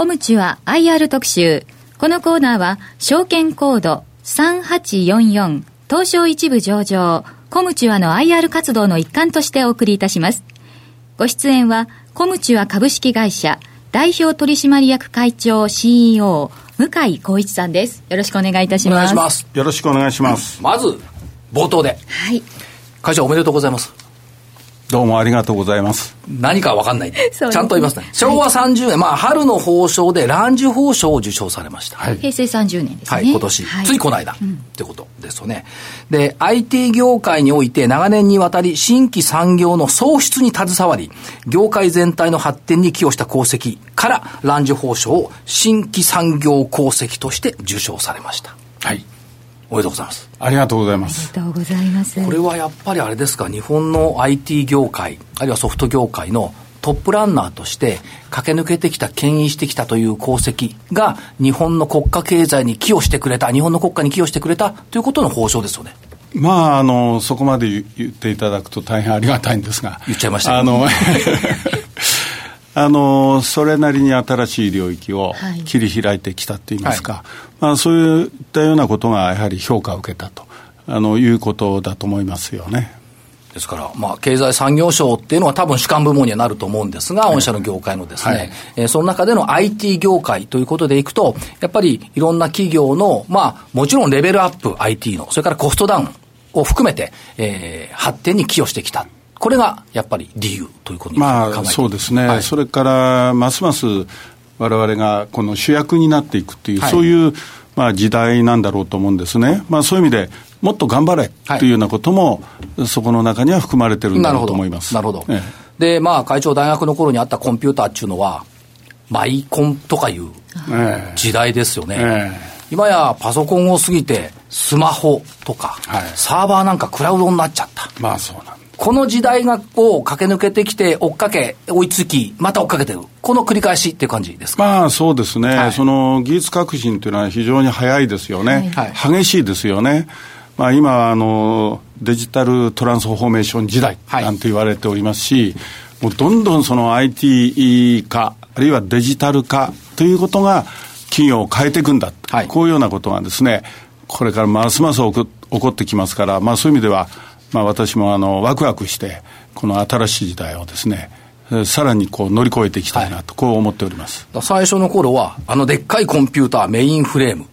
コムチュア IR 特集。このコーナーは、証券コード3844東証一部上場、コムチュアの IR 活動の一環としてお送りいたします。ご出演は、コムチュア株式会社代表取締役会長 CEO 向井光一さんです。よろしくお願いいたします。お願いします。よろしくお願いします。まず、冒頭で。はい。会長おめでとうございます。どうもありがとうございます。何かわかんない。ちゃんと言いますね。昭和30年、まあ、春の褒章でランジュ褒章を受賞されました。はい、平成30年ですね。はい、今年。はい、ついこの間、うん、ってことですよね。で、IT 業界において長年にわたり新規産業の創出に携わり、業界全体の発展に寄与した功績から、ランジュ褒章を新規産業功績として受賞されました。はい。おめでとうございます。ありがとうございます。ありがとうございます。これはやっぱりあれですか、日本の IT 業界、あるいはソフト業界のトップランナーとして駆け抜けてきた、牽引してきたという功績が日本の国家経済に寄与してくれた、日本の国家に寄与してくれたということの報奨ですよね。まあ、あの、そこまで言っていただくと大変ありがたいんですが。言っちゃいました、あの、あのそれなりに新しい領域を切り開いてきたといいますか、はい、まあ、そういったようなことがやはり評価を受けたとあのいうことだと思いますよね。ですから、まあ、経済産業省っていうのは多分主管部門にはなると思うんですが、御社の業界のですね、はい、えー、その中での IT 業界ということでいくと、やっぱりいろんな企業の、まあ、もちろんレベルアップ IT の、それからコストダウンを含めて、えー、発展に寄与してきた。これがやっぱり理由ということにまあ、そうですね、はい、それからますますわれわれがこの主役になっていくっていう、はい、そういう、まあ、時代なんだろうと思うんですね、まあ、そういう意味でもっと頑張れとい。うようなことも、はい、そこの中には含まれてるんだろうと思います。なるほど、ええ、で、まあ、会長、大学の頃にあったコンピューターっていうのは、マイコンとかいう時代ですよね。ええ。今やパソコンを過ぎて、スマホとか、はい、サーバーなんかクラウドになっちゃった。まあそうなんこの時代がを駆け抜けてきて、追っかけ、追いつき、また追っかけてる。この繰り返しっていう感じですか？まあそうですね、はい、その技術革新というのは非常に早いですよね。はい、激しいですよね。まあ今、あの、デジタルトランスフォーメーション時代なんて言われておりますし、もうどんどんその IT 化、あるいはデジタル化ということが企業を変えていくんだ。はい、こういうようなことがですね、これからますます起こってきますから、まあそういう意味では、まあ、私もあのワクワクしてこの新しい時代をですねさらにこう乗り越えていきたいなと、こう思っております。最初の頃はあのでっかいコンピューターメインフレーム。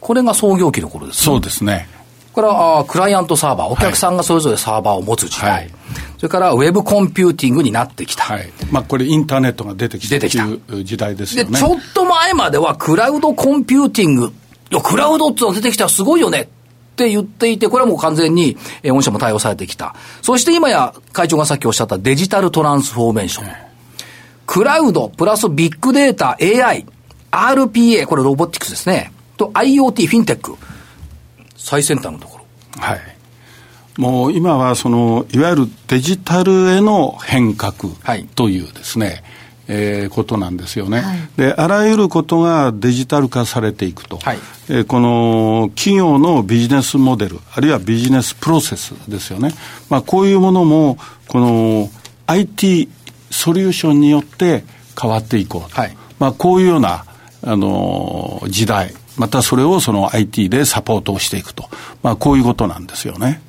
これが創業期の頃ですね。そうですね。これからあクライアントサーバー。お客さんがそれぞれサーバーを持つ時代、はい、それからウェブコンピューティングになってきた、はい、まあ、これインターネットが出てきたという時代ですよね。でちょっと前まではクラウドコンピューティングいやクラウドってのが出てきたらすごいよねって言っていて、これはもう完全に、えー、御社も対応されてきた。そして今や会長がさっきおっしゃったデジタルトランスフォーメーション。クラウド、プラスビッグデータ、AI、RPA、これロボティクスですね。と IoT、フィンテック。最先端のところ。はい。もう今はその、いわゆるデジタルへの変革というですね、はいえー、ことなんですよね、はい、であらゆることがデジタル化されていくと、はい、えー、この企業のビジネスモデルあるいはビジネスプロセスですよね、まあ、こういうものもこの IT ソリューションによって変わっていこうと、はい、まあ、こういうようなあの時代。またそれをその IT でサポートをしていくと、まあ、こういうことなんですよね。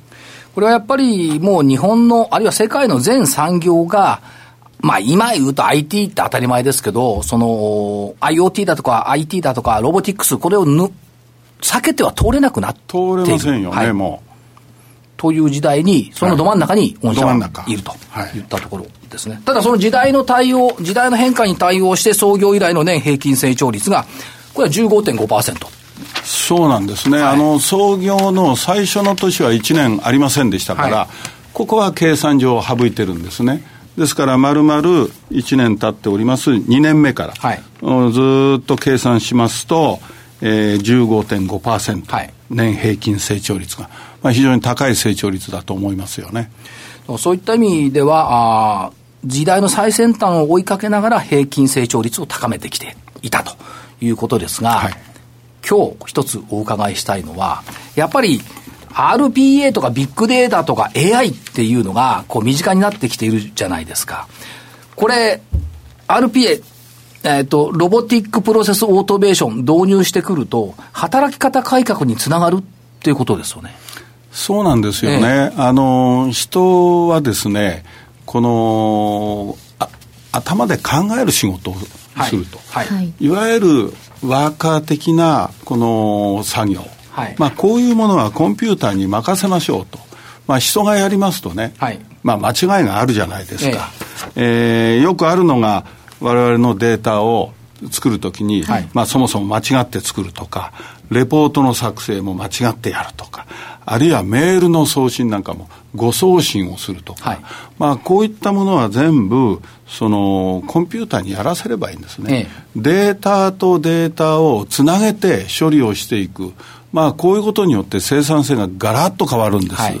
これはやっぱりもう日本のあるいは世界の全産業がまあ今言うと IT って当たり前ですけど、その IoT だとか IT だとかロボティクス、これをぬ避けては通れなくなって通れませんよね、はい、もう。という時代に、そのど真ん中に御社はいるといったところですね。ただその時代の対応、時代の変化に対応して創業以来の年平均成長率が、これは15.5%。そうなんですね、はい、あの創業の最初の年は1年ありませんでしたから、はい、ここは計算上省いてるんですね。ですから、まるまる1年経っております、2年目から、はい、ずっと計算しますと、えー、15.5%、はい、年平均成長率が、まあ、非常に高い成長率だと思いますよね。そういった意味では、あ時代の最先端を追いかけながら平均成長率を高めてきていたということですが、はい、今日一つお伺いしたいのは、やっぱり RPA とかビッグデータとか AI っていうのが、こう身近になってきているじゃないですか。これ、RPA、えっ、ー、と、ロボティックプロセスオートメーション導入してくると、働き方改革につながるっていうことですよね。そうなんですよね。ええ、あの、人はですね、この、頭で考える仕事をすると。はいはい、いわゆるワーカー的なこの作業。はい、まあこういうものはコンピューターに任せましょうと。まあ人がやりますとね、はい、まあ間違いがあるじゃないですか。えええー、よくあるのが我々のデータを作るときに、はい、まあそもそも間違って作るとか、レポートの作成も間違ってやるとか、あるいはメールの送信なんかも誤送信をするとか、はい、まあこういったものは全部、そのコンピューターにやらせればいいんですね。ええ、データとデータをつなげて処理をしていく。まあこういうことによって生産性がガラッと変わるんです。はい、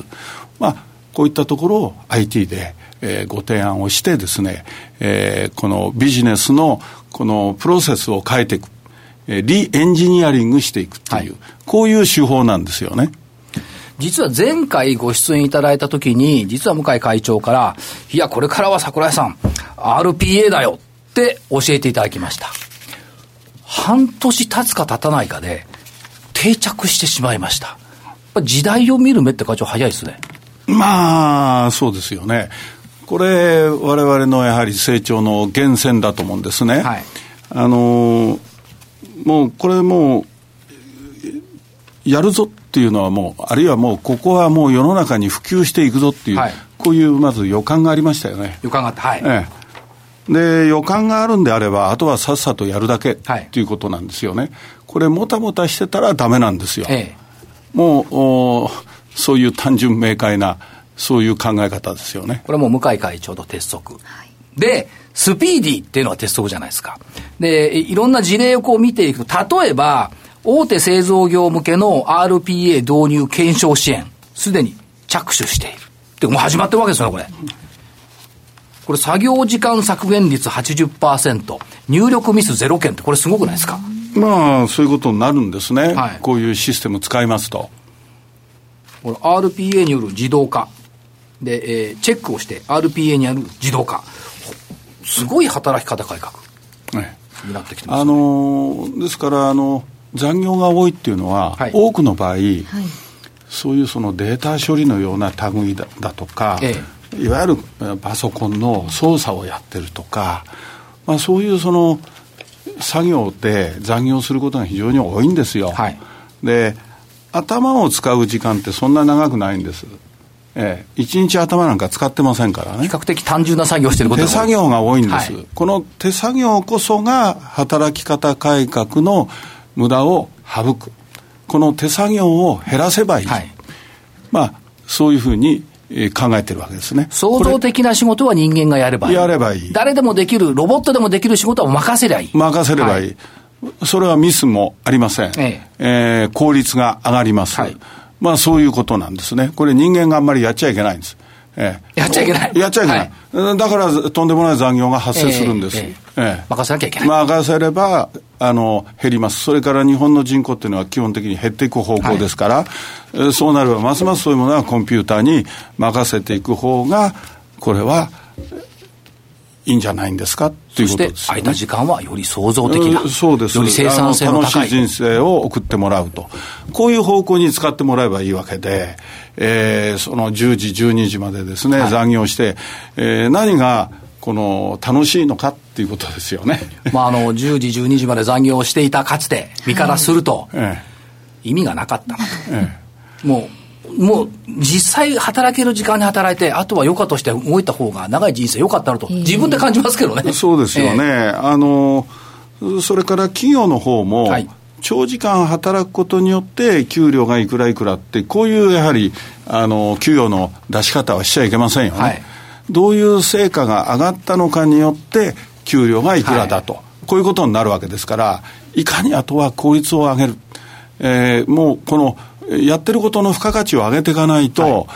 まあこういったところを IT で、えー、ご提案をしてですね、えー、このビジネスのこのプロセスを変えていく。リエンジニアリングしていくっていう、はい、こういう手法なんですよね。実は前回ご出演いただいたときに、実は向井会長から、いや、これからは桜井さん、RPA だよって教えていただきました。半年経つか経たないかで、定着してしまいました。時代を見る目って会長早いですね。まあ、そうですよね。これ、我々のやはり成長の源泉だと思うんですね。はい、あの、もうこれもう、やるぞっていうのはもう、あるいはもう、ここはもう世の中に普及していくぞっていう、はい、こういうまず予感がありましたよね。予感があった、はい。ええ、で、予感があるんであれば、あとはさっさとやるだけっていうことなんですよね。これ、もたもたしてたらだめなんですよ。ええ、もうお、そういう単純明快な、そういう考え方ですよね。これも向井会長の鉄則。はい、で、スピーディーっていうのは鉄則じゃないですか。で、いろんな事例をこう見ていくと、例えば、大手製造業向けの RPA 導入検証支援、すでに着手している。で、もう始まってるわけですよ、これ。これ作業時間削減率80%、入力ミス0件ってこれすごくないですか？まあ、そういうことになるんですね。はい、こういうシステム使いますと。これ RPA による自動化。で、えー、チェックをして RPA による自動化。すごい働き方改革。になってきてます、ね、あのですから、あの、残業が多いっていうのは、はい、多くの場合、はい、そういうそのデータ処理のような類だだとか、ええ、いわゆるパソコンの操作をやってるとか、まあ、そういうその作業で残業することが非常に多いんですよ。はい、で頭を使う時間ってそんな長くないんです。ええ、一日頭なんか使ってませんからね。比較的単純な作業してること手作業が多いんです、はい、この手作業こそが働き方改革の無駄を省く。この手作業を減らせばいい。はい、まあ、そういうふうに考えてるわけですね。創造的な仕事は人間がやればいい。やればいい。誰でもできる、ロボットでもできる仕事は任せりゃいい。任せればいい。はい、それはミスもありません。えええー、効率が上がります。はい、まあそういうことなんですね。これ人間があんまりやっちゃいけないんです。ええ、やっちゃいけない。やっちゃいけない。はい、だからとんでもない残業が発生するんです。ええええ、任せなきゃいけない。任せればあの減ります。それから日本の人口っていうのは基本的に減っていく方向ですから、はい、そうなればますますそういうものはコンピューターに任せていく方が、これはいいんじゃないんですか？ということです、ね、空いた時間はより創造的な、そうです。より生産性の高い。楽しい人生を送ってもらうと、こういう方向に使ってもらえばいいわけで、えー、その10時、12時までですね、はい、残業して、えー、何がこの楽しいのかっていうことですよね。まあ、あの10時、12時まで残業していたかつて、身からすると、意味がなかったなと。ええ、もうもう実際働ける時間に働いて、あとは余暇として動いた方が長い人生良かったなと、自分で感じますけどね。そうですよね。えー、あの、それから企業の方も、はい、長時間働くことによって給料がいくらいくらって、こういうやはり、あの、給与の出し方はしちゃいけませんよね。はい、どういう成果が上がったのかによって、給料がいくらだと、はい、こういうことになるわけですから、いかにあとは効率を上げる。えー、もうこのやってることの付加価値を上げていかないと、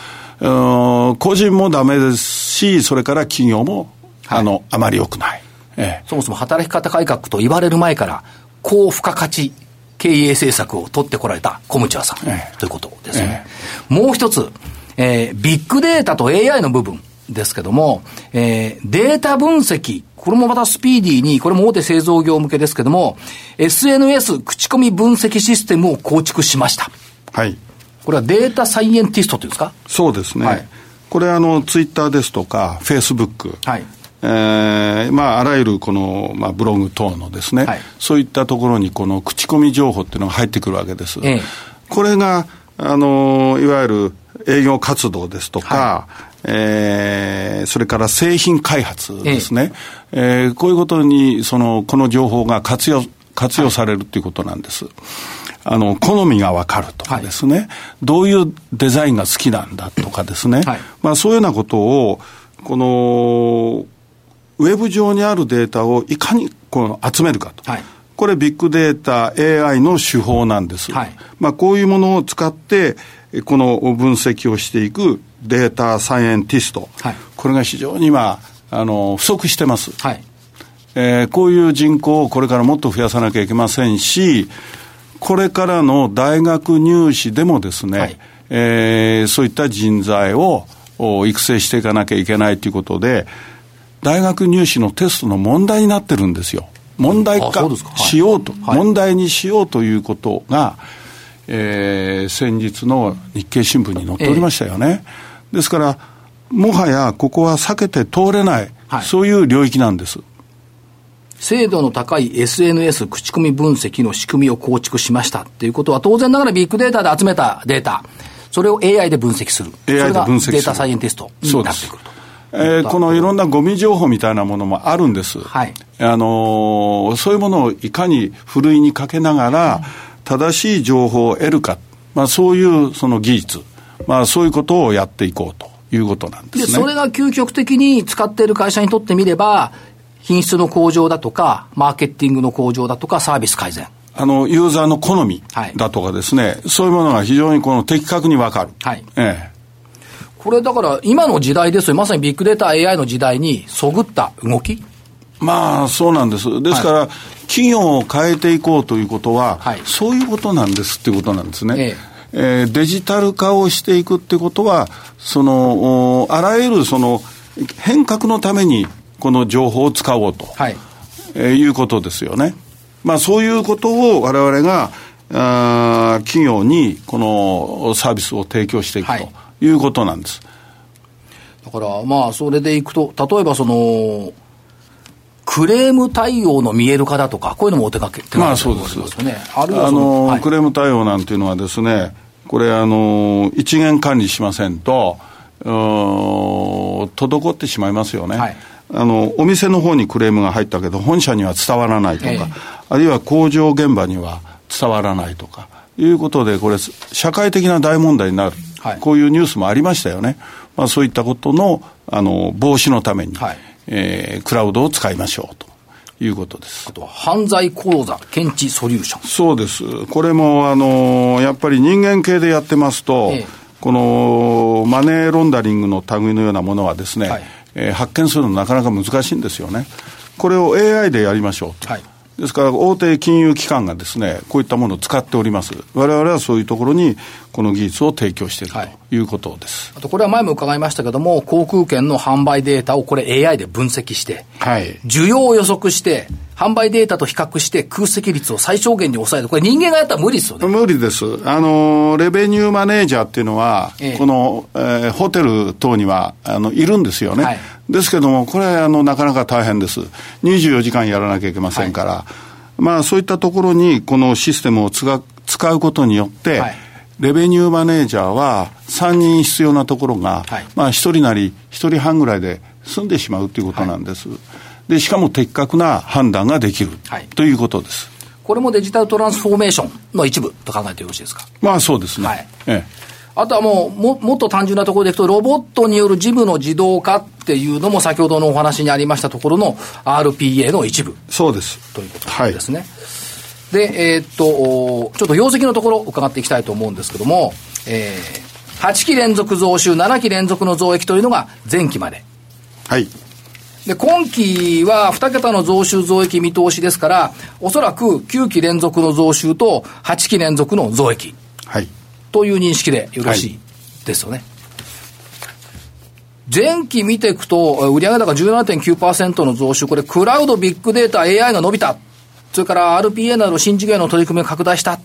はい、個人もダメですし、それから企業も、はい、あの、あまり良くない。ええ、そもそも働き方改革と言われる前から、高付加価値経営政策を取ってこられた小ムさん、ええ、ということですよね。え、もう一つ、えー、ビッグデータと AI の部分ですけども、えー、データ分析これもまたスピーディーに、これも大手製造業向けですけども、SNS 口コミ分析システムを構築しました。はい。これはデータサイエンティストというんですか？そうですね。はい、これあの、ツイッターですとか、フェイスブック。はい。えー、まあ、あらゆるこの、まあ、ブログ等のですね、はい、そういったところにこの口コミ情報っていうのが入ってくるわけです。ええ、これが、あの、いわゆる営業活動ですとか、はい、えー、それから製品開発ですね、えええー、こういうことに、その、この情報が活用、活用されるということなんです。はいあの、好みがわかるとかですね、はい、どういうデザインが好きなんだとかですね、はい、まあそういうようなことを、この、ウェブ上にあるデータをいかにこの集めるかと。はい、これビッグデータ AI の手法なんです。はい、まあこういうものを使って、この分析をしていくデータサイエンティスト。はい、これが非常に今、あの、不足してます。はい、えー、こういう人口をこれからもっと増やさなきゃいけませんし、これからの大学入試でもですね、はい、えー、そういった人材を育成していかなきゃいけないということで、大学入試のテストの問題になってるんですよ。問題化しようと、はい、問題にしようということが、えー、先日の日経新聞に載っておりましたよね。えー、ですから、もはやここは避けて通れない、はい、そういう領域なんです。精度の高い SNS 口コミ分析の仕組みを構築しましたっていうことは、当然ながらビッグデータで集めたデータ、それを AI で分析する。AI で分析する。データサイエンティストになってくると。えー、このいろんなゴミ情報みたいなものもあるんです。はい。あのー、そういうものをいかにふるいにかけながら、正しい情報を得るか。まあそういうその技術。まあそういうことをやっていこうということなんですね。で、それが究極的に使っている会社にとってみれば、品質の向上だとか、マーケティングの向上だとか、サービス改善。あの、ユーザーの好みだとかですね、はい、そういうものが非常にこの的確にわかる。はい。ええ。これだから今の時代ですよ。まさにビッグデータ AI の時代にそぐった動きまあ、そうなんです。ですから、はい、企業を変えていこうということは、はい、そういうことなんですっていうことなんですね。えええー、デジタル化をしていくってことは、その、あらゆるその変革のためにこの情報を使おうと、はいえー、いうことですよね。まあ、そういうことを我々があ企業にこのサービスを提供していくということなんです。だからまあそれでいくと例えばそのクレーム対応の見える化だとかこういうのもお手掛けまあそうですよね。あるいはあの、はい、クレーム対応なんていうのはですねこれあの一元管理しませんと滞ってしまいますよね。はいあの、お店の方にクレームが入ったけど、本社には伝わらないとか、えー、あるいは工場現場には伝わらないとか、いうことで、これ、社会的な大問題になる、はい、こういうニュースもありましたよね。まあ、そういったことの、あの、防止のために、はい、えー、クラウドを使いましょうと。いうことです。あとは犯罪口座検知ソリューション。そうです。これも、あの、やっぱり人間系でやってますと、ええ、このマネーロンダリングの類のようなものはですね、はいえー、発見するのなかなか難しいんですよね。これを AI でやりましょうと。はいですから、大手金融機関がですね、こういったものを使っております。我々はそういうところに、この技術を提供している、はい、ということです。あと、これは前も伺いましたけども、航空券の販売データをこれ AI で分析して、はい、需要を予測して、販売データと比較して空席率を最小限に抑える。これ人間がやったら無理ですよね。無理です。あの、レベニューマネージャーっていうのは、ええ、この、えー、ホテル等には、あの、いるんですよね。はい、ですけども、これ、あの、なかなか大変です。24時間やらなきゃいけませんから、はいまあ、そういったところにこのシステムを使うことによって、はい、レベニューマネージャーは3人必要なところが、はい、まあ、1人なり1人半ぐらいで済んでしまうということなんです。はい、で、しかも的確な判断ができる、ということです。これもデジタルトランスフォーメーションの一部と考えてよろしいですか？まあそうですね。はい。ええあとはもうも、もっと単純なところでいくと、ロボットによる事務の自動化っていうのも、先ほどのお話にありましたところの RPA の一部。そうです。ということですね。はいで、えー、っと、ちょっと業績のところ伺っていきたいと思うんですけども、えー、8期連続増収、7期連続の増益というのが前期まで。はい。で、今期は2桁の増収増益見通しですから、おそらく9期連続の増収と8期連続の増益。はい。という認識でよろしいですよね。はい、前期見ていくと、売上高17.9%の増収、これ、クラウド、ビッグデータ、AI が伸びた。それから RPA など新事業の取り組みが拡大したっ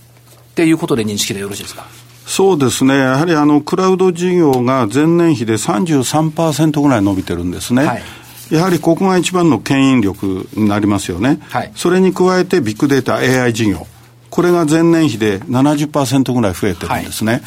ていうことで認識でよろしいですか？そうですね。やはりあの、クラウド事業が前年比で33%ぐらい伸びてるんですね。はい、やはりここが一番の牽引力になりますよね。はい、それに加えてビッグデータ AI 事業。これが前年比で70%ぐらい増えてるんですね。はい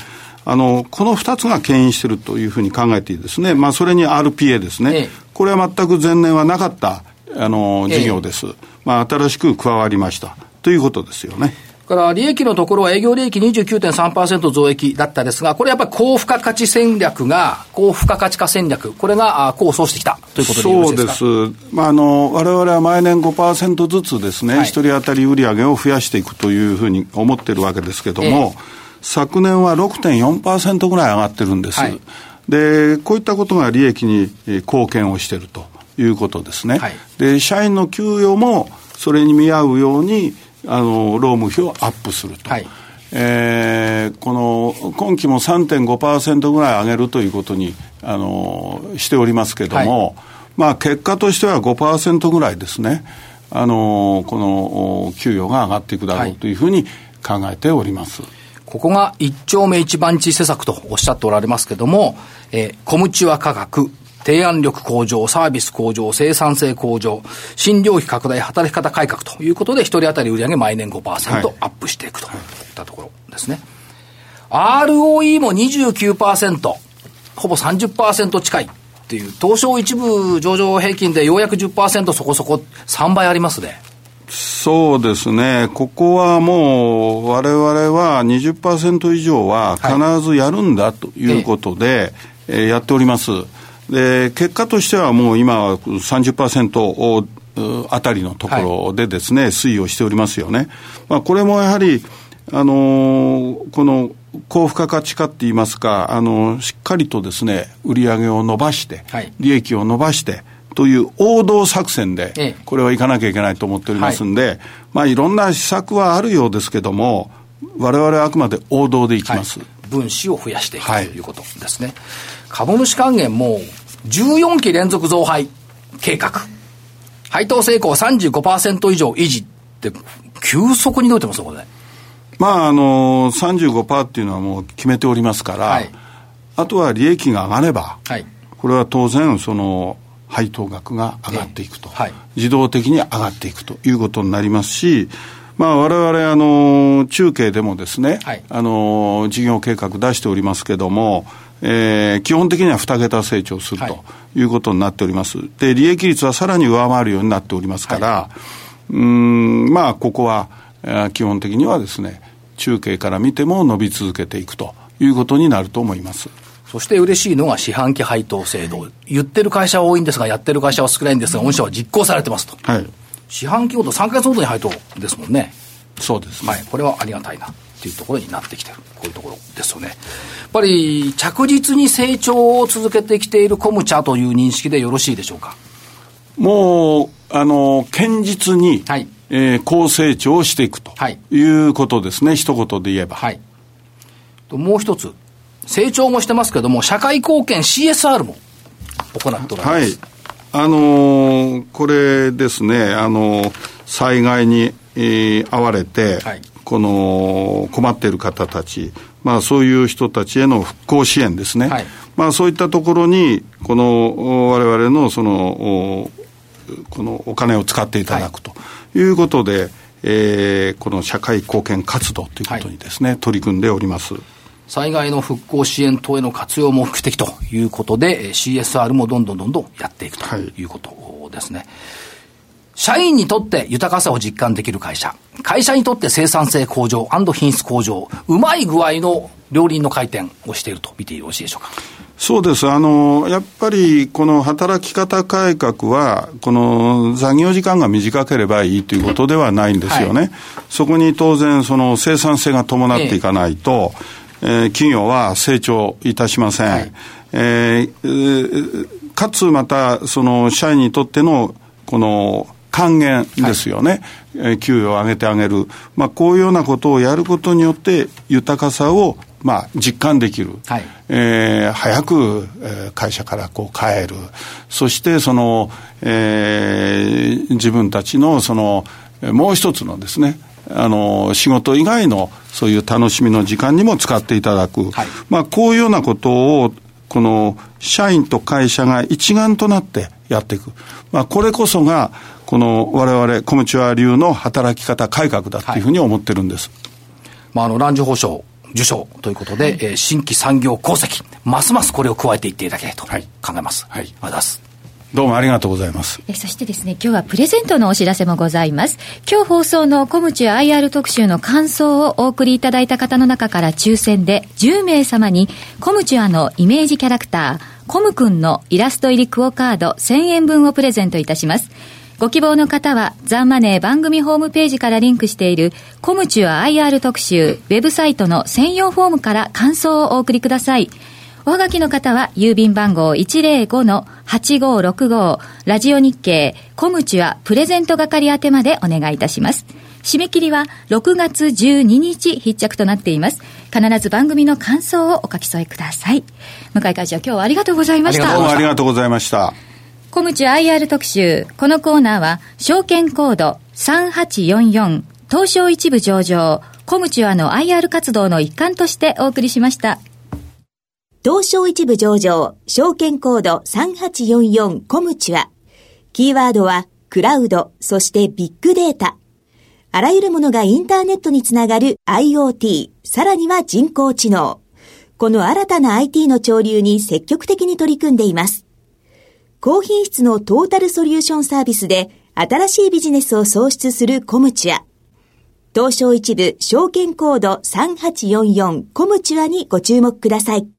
あの、この二つが牽引しているというふうに考えていいですね。まあ、それに RPA ですね。ええ、これは全く前年はなかった、あの、事業です。え、まあ、新しく加わりました。ということですよね。から利益のところは営業利益29.3%増益だったですが、これやっぱり高付加価値戦略が、高付加価値化戦略、これが功を奏してきたということでそうです。まあ、あの、我々は毎年5%ずつですね、一、はい、人当たり売上を増やしていくというふうに思ってるわけですけども、え昨年は6.4%ぐらい上がってるんです。はい、で、こういったことが利益に貢献をしているということですね。はい、で、社員の給与もそれに見合うように、あの、労務費をアップすると。はい、えー、この、今期も3.5%ぐらい上げるということに、あの、しておりますけども、はい、まあ、結果としては5%ぐらいですね。あの、この、給与が上がっていくだろうというふうに考えております。はいここが一丁目一番地施策とおっしゃっておられますけども、えー、コムチュア価格、提案力向上、サービス向上、生産性向上、診療費拡大、働き方改革ということで、一人当たり売上毎年5%アップしていくといったところですね。はい、ROE も29%、ほぼ30%近いっていう、東証一部上場平均でようやく10%そこそこ3倍ありますね。そうですね、ここはもう、われわれは20%以上は必ずやるんだということで、はい、えやっております。で、結果としてはもう今は30%をあたりのところでですね、はい、推移をしておりますよね。まあ、これもやはり、あのー、この高付加価値化って言いますか、あのー、しっかりとですね、売り上げを伸ばして、はい、利益を伸ばして、という王道作戦で、これはいかなきゃいけないと思っておりますんで、まあいろんな施策はあるようですけども、われわれはあくまで王道でいきます。はい、分子を増やしていく、ということですね。株主還元も14期連続増配計画。配当成功35%以上維持って、急速に伸びてますこれ。まあ、あのー、35%っていうのはもう決めておりますから、はい、あとは利益が上がれば、はい、これは当然、その、配当額が上がっていくと、はい、自動的に上がっていくということになりますし、まあ、我々、あの、中継でもですね、はい、あの、事業計画出しておりますけども、えー、基本的には2桁成長するということになっております。で、利益率はさらに上回るようになっておりますから、はい、うん、まあ、ここは、基本的にはですね、中継から見ても伸び続けていくということになると思います。そして嬉しいのが四半期配当制度。言ってる会社は多いんですが、やってる会社は少ないんですが、御社は実行されてますと。はい。四半期ごと3か月ごとに配当ですもんね。そうです、ね、はい。これはありがたいなっていうところになってきてる。こういうところですよね。やっぱり着実に成長を続けてきているコムチャという認識でよろしいでしょうか？もう、あの、堅実に、はい、えー、高成長をしていくということですね、はい、一言で言えば。はい。ともう一つ、成長もしてますけども、社会貢献 CSR も行っておられます。はい。あのー、これですね、あのー、災害に、えー、遭われて、はい、この困っている方たち、まあそういう人たちへの復興支援ですね。はい、まあそういったところに、この我々のその、このお金を使っていただくということで、はい、えー、この社会貢献活動ということにですね、取り組んでおります。災害の復興支援等への活用も目的ということで、CSR もどんどんどんどんやっていくということですね。はい、社員にとって豊かさを実感できる会社、会社にとって生産性向上品質向上、うまい具合の両輪の回転をしていると見てよろしいでしょうか。そうです。あの、やっぱり、この働き方改革は、この残業時間が短ければいいということではないんですよね。はい、そこに当然、その生産性が伴っていかないと、えええー、企業は成長いたしません。はい、えー、かつまた、その社員にとっての、この、還元ですよね。はい、給与を上げてあげる。まあ、こういうようなことをやることによって、豊かさをまあ、実感できる。はい、えー、早く、えー、会社からこう帰る。そして、その、えー、自分たちの、その、もう一つのですね、あの、仕事以外のそういう楽しみの時間にも使っていただく。はい、まあ、こういうようなことを、この社員と会社が一丸となってやっていく。まあ、これこそが、この我々、コムチュア流の働き方改革だっていうふうに思ってるんです。はい、まあ、あの、ランジ保証受賞ということで、はい、えー、新規産業功績、ますますこれを加えていっていただきたいと考えます。はい。ありがとうございます。どうもありがとうございます。えそしてですね、今日はプレゼントのお知らせもございます。今日放送のコムチュ IR 特集の感想をお送りいただいた方の中から抽選で10名様にコムチュアのイメージキャラクター、コムくんのイラスト入りクオカード1000円分をプレゼントいたします。ご希望の方は、ザンマネー番組ホームページからリンクしている、コムチュア IR 特集、ウェブサイトの専用フォームから感想をお送りください。おはがきの方は、郵便番号105-8565、ラジオ日経、コムチュアプレゼント係宛てまでお願いいたします。締め切りは6月12日必着となっています。必ず番組の感想をお書き添えください。向井会長、今日はありがとうございました。どうもありがとうございました。コムチ IR 特集。このコーナーは、証券コード3844、東証一部上場、コムチュアの IR 活動の一環としてお送りしました。東証一部上場、証券コード3844コムチュア。キーワードは、クラウド、そしてビッグデータ。あらゆるものがインターネットにつながる IoT、さらには人工知能。この新たな IT の潮流に積極的に取り組んでいます。高品質のトータルソリューションサービスで新しいビジネスを創出するコムチュア。東証一部証券コード3844コムチュアにご注目ください。